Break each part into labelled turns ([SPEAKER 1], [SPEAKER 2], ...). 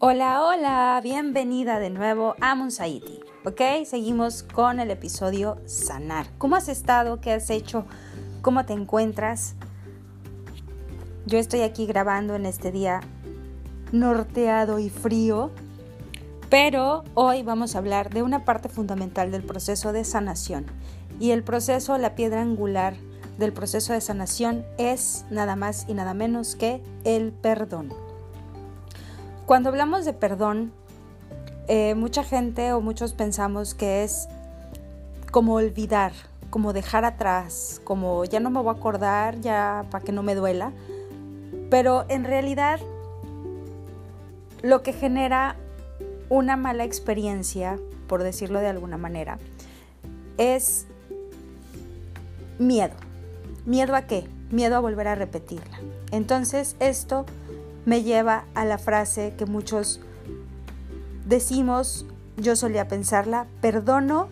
[SPEAKER 1] Hola, hola, bienvenida de nuevo a Monsaiti. ¿Ok? Seguimos con el episodio Sanar. ¿Cómo has estado? ¿Qué has hecho? ¿Cómo te encuentras? Yo estoy aquí grabando en este día norteado y frío, pero hoy vamos a hablar de una parte fundamental del proceso de sanación. Y el proceso, la piedra angular del proceso de sanación es nada más y nada menos que el perdón. Cuando hablamos de perdón, eh, mucha gente o muchos pensamos que es como olvidar, como dejar atrás, como ya no me voy a acordar, ya para que no me duela. Pero en realidad lo que genera una mala experiencia, por decirlo de alguna manera, es miedo. ¿Miedo a qué? Miedo a volver a repetirla. Entonces esto me lleva a la frase que muchos decimos, yo solía pensarla, perdono,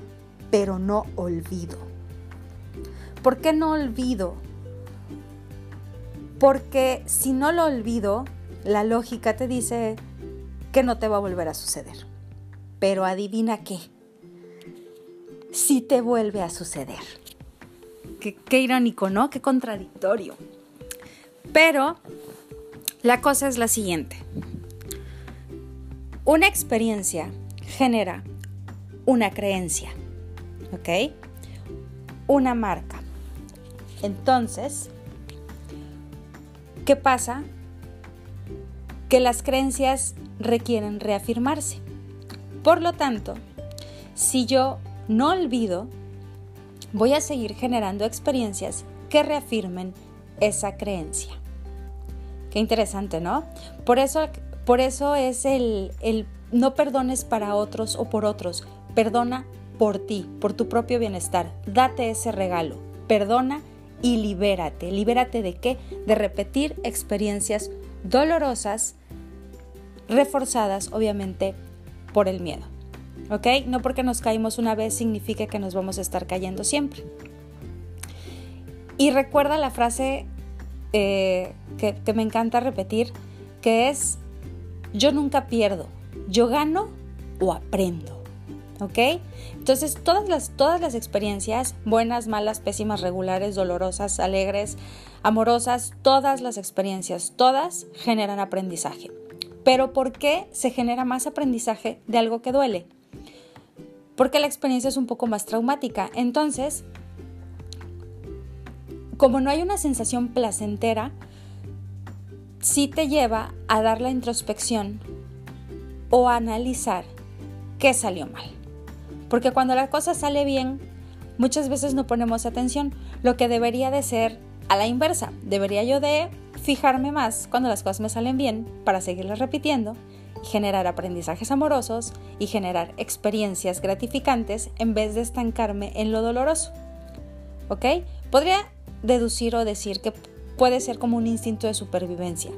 [SPEAKER 1] pero no olvido. ¿Por qué no olvido? Porque si no lo olvido, la lógica te dice que no te va a volver a suceder. Pero adivina qué. Si te vuelve a suceder. Qué, qué irónico, ¿no? Qué contradictorio. Pero la cosa es la siguiente. Una experiencia genera una creencia, ¿ok? Una marca. Entonces, ¿qué pasa? Que las creencias requieren reafirmarse. Por lo tanto, si yo no olvido, voy a seguir generando experiencias que reafirmen esa creencia. Qué interesante, ¿no? Por eso, por eso es el, el no perdones para otros o por otros, perdona por ti, por tu propio bienestar. Date ese regalo, perdona y libérate. ¿Libérate de qué? De repetir experiencias dolorosas, reforzadas obviamente por el miedo. ¿Ok? No porque nos caímos una vez significa que nos vamos a estar cayendo siempre. Y recuerda la frase eh, que, me encanta repetir, que es, yo nunca pierdo, yo gano o aprendo. ¿Ok? Entonces todas las, todas las experiencias, buenas, malas, pésimas, regulares, dolorosas, alegres, amorosas, todas las experiencias, todas generan aprendizaje. Pero ¿por qué se genera más aprendizaje de algo que duele? Porque la experiencia es un poco más traumática. Entonces, como no hay una sensación placentera, sí te lleva a dar la introspección o a analizar qué salió mal. Porque cuando la cosa sale bien, muchas veces no ponemos atención, lo que debería de ser a la inversa. Debería yo de fijarme más cuando las cosas me salen bien para seguirlas repitiendo generar aprendizajes amorosos y generar experiencias gratificantes en vez de estancarme en lo doloroso. ¿Ok? Podría deducir o decir que puede ser como un instinto de supervivencia.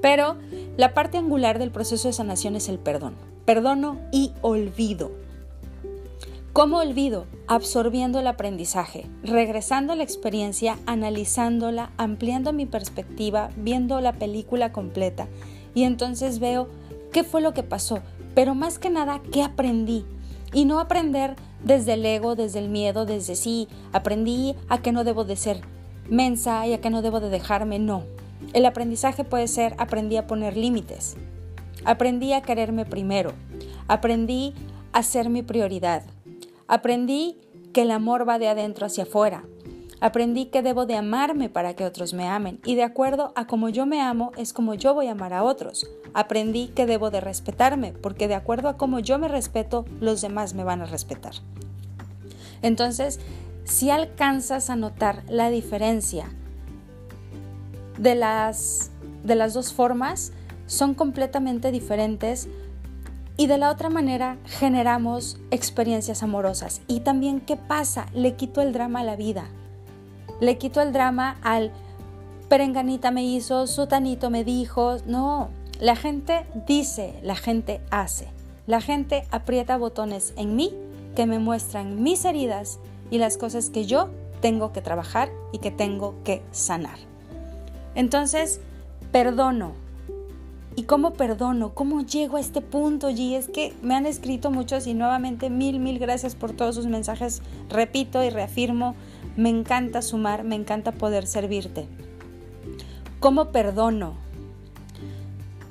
[SPEAKER 1] Pero la parte angular del proceso de sanación es el perdón. Perdono y olvido. ¿Cómo olvido? Absorbiendo el aprendizaje, regresando a la experiencia, analizándola, ampliando mi perspectiva, viendo la película completa. Y entonces veo qué fue lo que pasó, pero más que nada, qué aprendí. Y no aprender desde el ego, desde el miedo, desde sí, aprendí a que no debo de ser mensa y a que no debo de dejarme, no. El aprendizaje puede ser aprendí a poner límites, aprendí a quererme primero, aprendí a ser mi prioridad, aprendí que el amor va de adentro hacia afuera, aprendí que debo de amarme para que otros me amen y de acuerdo a como yo me amo es como yo voy a amar a otros. Aprendí que debo de respetarme, porque de acuerdo a cómo yo me respeto, los demás me van a respetar. Entonces, si alcanzas a notar la diferencia de las, de las dos formas, son completamente diferentes y de la otra manera generamos experiencias amorosas. Y también, ¿qué pasa? Le quito el drama a la vida. Le quito el drama al perenganita me hizo, sutanito me dijo. No, la gente dice, la gente hace. La gente aprieta botones en mí que me muestran mis heridas y las cosas que yo tengo que trabajar y que tengo que sanar. Entonces, perdono, ¿Y cómo perdono? ¿Cómo llego a este punto? Y es que me han escrito muchos y nuevamente mil, mil gracias por todos sus mensajes. Repito y reafirmo, me encanta sumar, me encanta poder servirte. ¿Cómo perdono?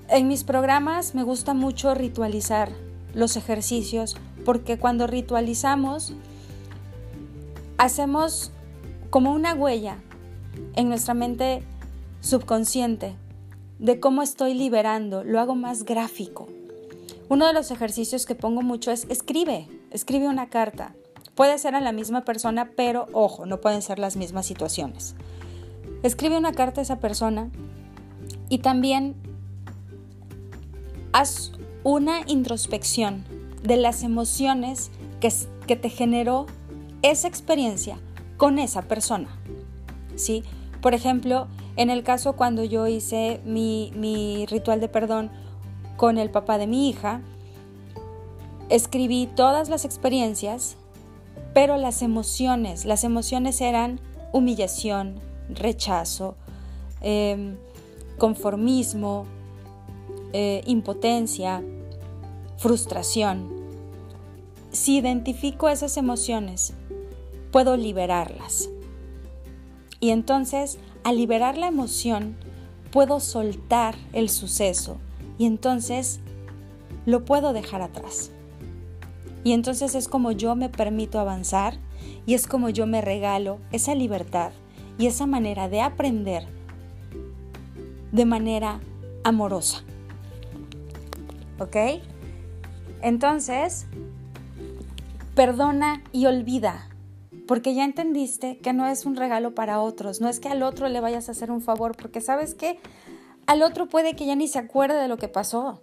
[SPEAKER 1] En mis programas me gusta mucho ritualizar los ejercicios porque cuando ritualizamos hacemos como una huella en nuestra mente subconsciente de cómo estoy liberando, lo hago más gráfico. Uno de los ejercicios que pongo mucho es escribe, escribe una carta. Puede ser a la misma persona, pero ojo, no pueden ser las mismas situaciones. Escribe una carta a esa persona y también haz una introspección de las emociones que, te generó esa experiencia con esa persona. ¿Sí? Por ejemplo, en el caso cuando yo hice mi ritual de perdón con el papá de mi hija, escribí todas las experiencias, pero las emociones, las emociones eran humillación, rechazo, em, conformismo, eh, impotencia, frustración. Si identifico esas emociones, puedo liberarlas. Y entonces al liberar la emoción, puedo soltar el suceso y entonces lo puedo dejar atrás. Y entonces es como yo me permito avanzar y es como yo me regalo esa libertad y esa manera de aprender de manera amorosa. ¿Ok? Entonces, perdona y olvida porque ya entendiste que no es un regalo para otros, no es que al otro le vayas a hacer un favor, porque sabes que al otro puede que ya ni se acuerde de lo que pasó,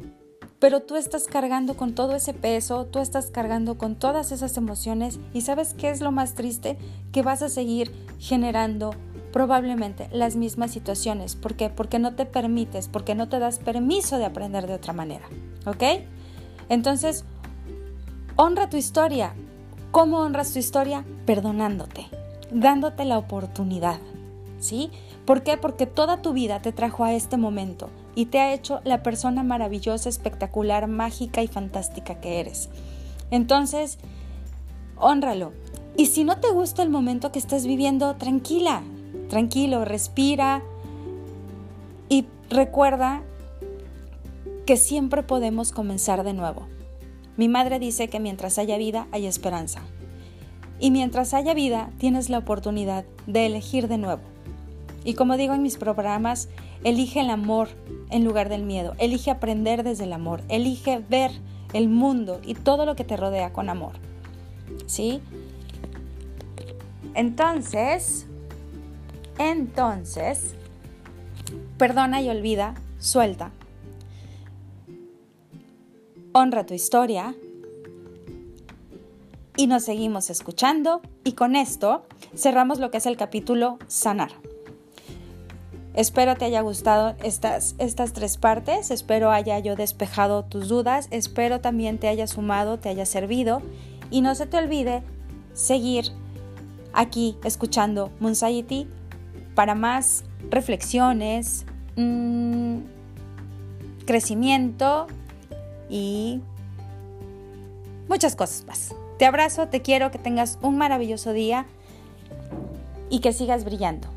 [SPEAKER 1] pero tú estás cargando con todo ese peso, tú estás cargando con todas esas emociones y sabes qué es lo más triste, que vas a seguir generando probablemente las mismas situaciones. ¿Por qué? Porque no te permites, porque no te das permiso de aprender de otra manera. ¿Ok? Entonces, honra tu historia, ¿Cómo honras tu historia? Perdonándote, dándote la oportunidad. ¿Sí? ¿Por qué? Porque toda tu vida te trajo a este momento y te ha hecho la persona maravillosa, espectacular, mágica y fantástica que eres. Entonces, honralo. Y si no te gusta el momento que estás viviendo, tranquila, tranquilo, respira y recuerda que siempre podemos comenzar de nuevo. Mi madre dice que mientras haya vida hay esperanza. Y mientras haya vida tienes la oportunidad de elegir de nuevo. Y como digo en mis programas, elige el amor en lugar del miedo, elige aprender desde el amor, elige ver el mundo y todo lo que te rodea con amor. ¿Sí? Entonces, entonces, perdona y olvida, suelta, honra tu historia y nos seguimos escuchando y con esto cerramos lo que es el capítulo sanar. Espero te haya gustado estas, estas tres partes, espero haya yo despejado tus dudas, espero también te haya sumado, te haya servido y no se te olvide seguir aquí escuchando Munsayiti para más reflexiones, mmm, crecimiento y muchas cosas más. Te abrazo, te quiero, que tengas un maravilloso día y que sigas brillando.